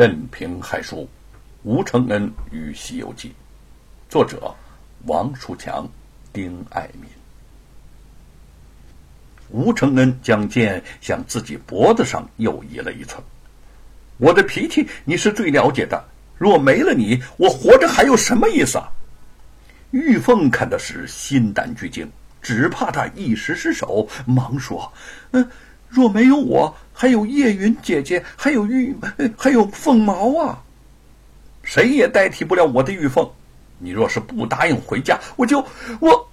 任凭海书，吴承恩与《西游记》，作者王树强、丁爱民。吴承恩将剑向自己脖子上又移了一寸。我的脾气你是最了解的，若没了你，我活着还有什么意思啊？玉凤看的是心胆俱惊，只怕他一时失手，忙说：“嗯，若没有我。”还有叶云姐姐，还有玉，还有凤毛啊！谁也代替不了我的玉凤。你若是不答应回家，我就我……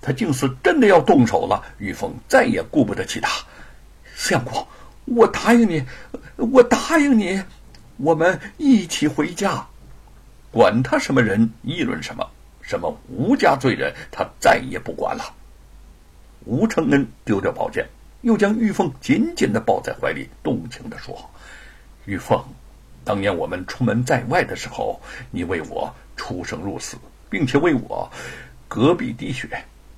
他竟是真的要动手了。玉凤再也顾不得其他。相公，我答应你，我答应你，我们一起回家。管他什么人议论什么，什么吴家罪人，他再也不管了。吴承恩丢掉宝剑。又将玉凤紧紧的抱在怀里，动情的说：“玉凤，当年我们出门在外的时候，你为我出生入死，并且为我隔壁滴血，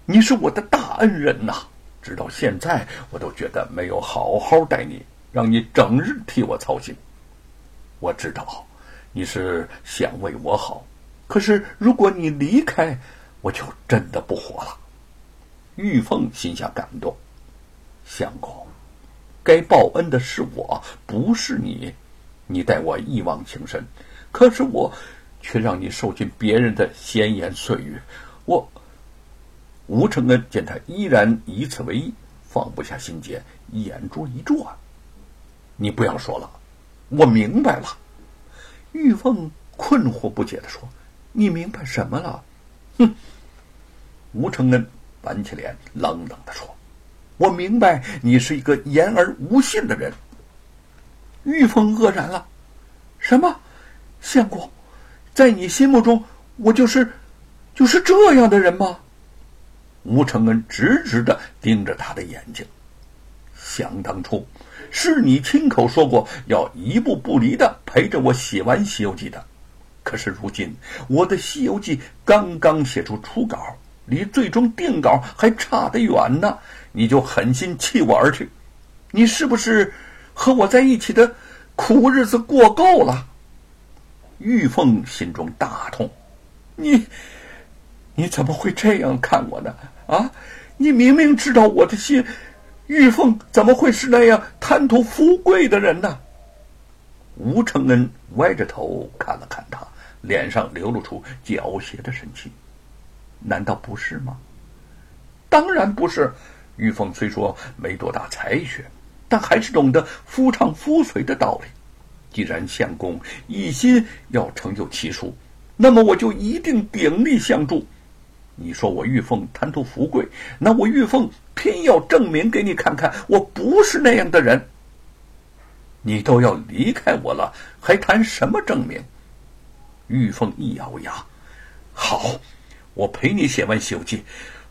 你是我的大恩人呐！直到现在，我都觉得没有好好待你，让你整日替我操心。我知道你是想为我好，可是如果你离开，我就真的不活了。”玉凤心下感动。相公，该报恩的是我，不是你。你待我一往情深，可是我却让你受尽别人的闲言碎语。我吴承恩见他依然以此为意，放不下心结，眼珠一转。你不要说了，我明白了。玉凤困惑不解的说：“你明白什么了？”哼！吴承恩板起脸，冷冷的说。我明白你是一个言而无信的人。玉凤愕然了，什么？相公，在你心目中，我就是就是这样的人吗？吴承恩直直的盯着他的眼睛。想当初，是你亲口说过要一步不离的陪着我写完《西游记》的。可是如今，我的《西游记》刚刚写出初稿，离最终定稿还差得远呢。你就狠心弃我而去，你是不是和我在一起的苦日子过够了？玉凤心中大痛，你你怎么会这样看我呢？啊，你明明知道我的心，玉凤怎么会是那样贪图富贵的人呢？吴承恩歪着头看了看他，脸上流露出狡黠的神情，难道不是吗？当然不是。玉凤虽说没多大才学，但还是懂得夫唱妇随的道理。既然相公一心要成就奇书，那么我就一定鼎力相助。你说我玉凤贪图富贵，那我玉凤偏要证明给你看看，我不是那样的人。你都要离开我了，还谈什么证明？玉凤一咬牙，好，我陪你写完《西游记》。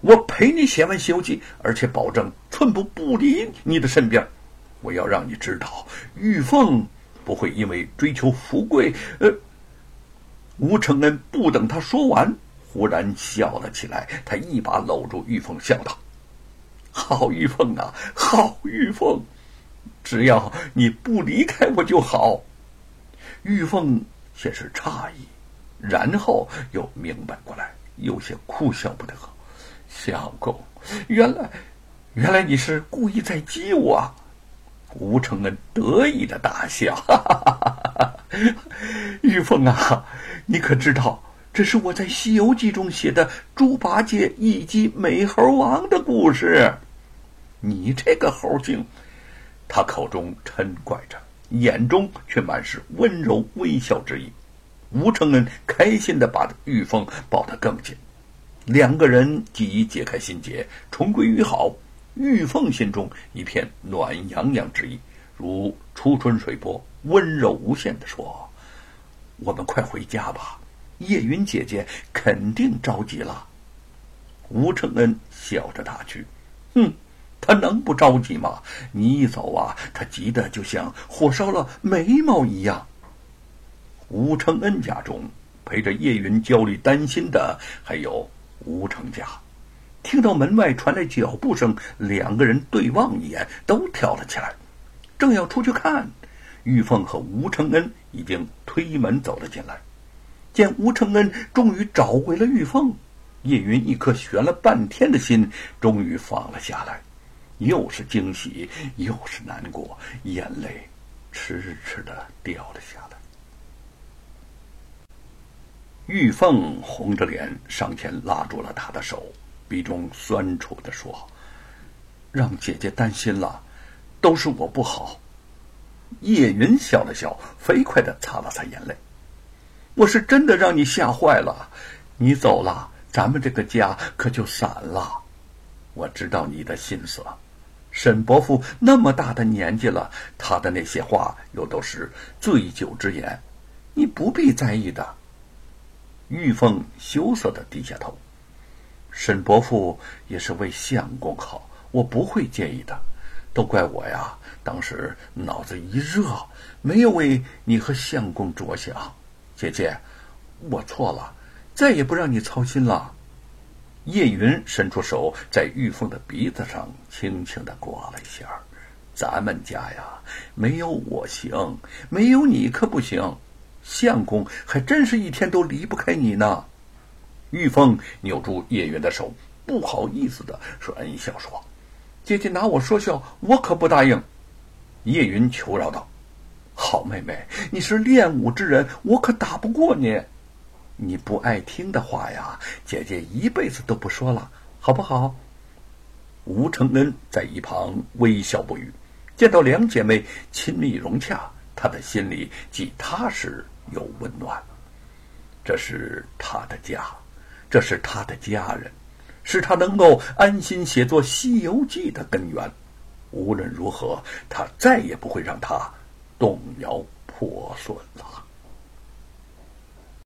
我陪你写完《西游记》，而且保证寸步不离你的身边。我要让你知道，玉凤不会因为追求富贵。呃，吴承恩不等他说完，忽然笑了起来。他一把搂住玉凤，笑道：“好玉凤啊，好玉凤，只要你不离开我就好。”玉凤先是诧异，然后又明白过来，有些哭笑不得。小狗，原来，原来你是故意在激我。吴承恩得意的大笑，哈哈哈哈玉凤啊，你可知道这是我在《西游记》中写的猪八戒一击美猴王的故事？你这个猴精！他口中嗔怪着，眼中却满是温柔微笑之意。吴承恩开心的把玉凤抱得更紧。两个人既已解开心结，重归于好。玉凤心中一片暖洋洋之意，如初春水波，温柔无限的说：“我们快回家吧，叶云姐姐肯定着急了。”吴承恩笑着打趣：“哼，她能不着急吗？你一走啊，她急得就像火烧了眉毛一样。”吴承恩家中陪着叶云焦虑担心的还有。吴成家听到门外传来脚步声，两个人对望一眼，都跳了起来，正要出去看，玉凤和吴承恩已经推门走了进来。见吴承恩终于找回了玉凤，叶云一颗悬了半天的心终于放了下来，又是惊喜又是难过，眼泪迟迟的掉了下来。玉凤红着脸上前拉住了他的手，鼻中酸楚的说：“让姐姐担心了，都是我不好。”叶云笑了笑，飞快的擦了擦眼泪。我是真的让你吓坏了，你走了，咱们这个家可就散了。我知道你的心思，沈伯父那么大的年纪了，他的那些话又都是醉酒之言，你不必在意的。玉凤羞涩的低下头，沈伯父也是为相公好，我不会介意的。都怪我呀！当时脑子一热，没有为你和相公着想。姐姐，我错了，再也不让你操心了。叶云伸出手，在玉凤的鼻子上轻轻的刮了一下。咱们家呀，没有我行，没有你可不行。相公还真是一天都离不开你呢。玉凤扭住叶云的手，不好意思的说：“恩笑说。”姐姐拿我说笑，我可不答应。叶云求饶道：“好妹妹，你是练武之人，我可打不过你。你不爱听的话呀，姐姐一辈子都不说了，好不好？”吴承恩在一旁微笑不语，见到两姐妹亲密融洽，他的心里既踏实有温暖。这是他的家，这是他的家人。是他能够安心写作《西游记》的根源。无论如何，他再也不会让他动摇破损了。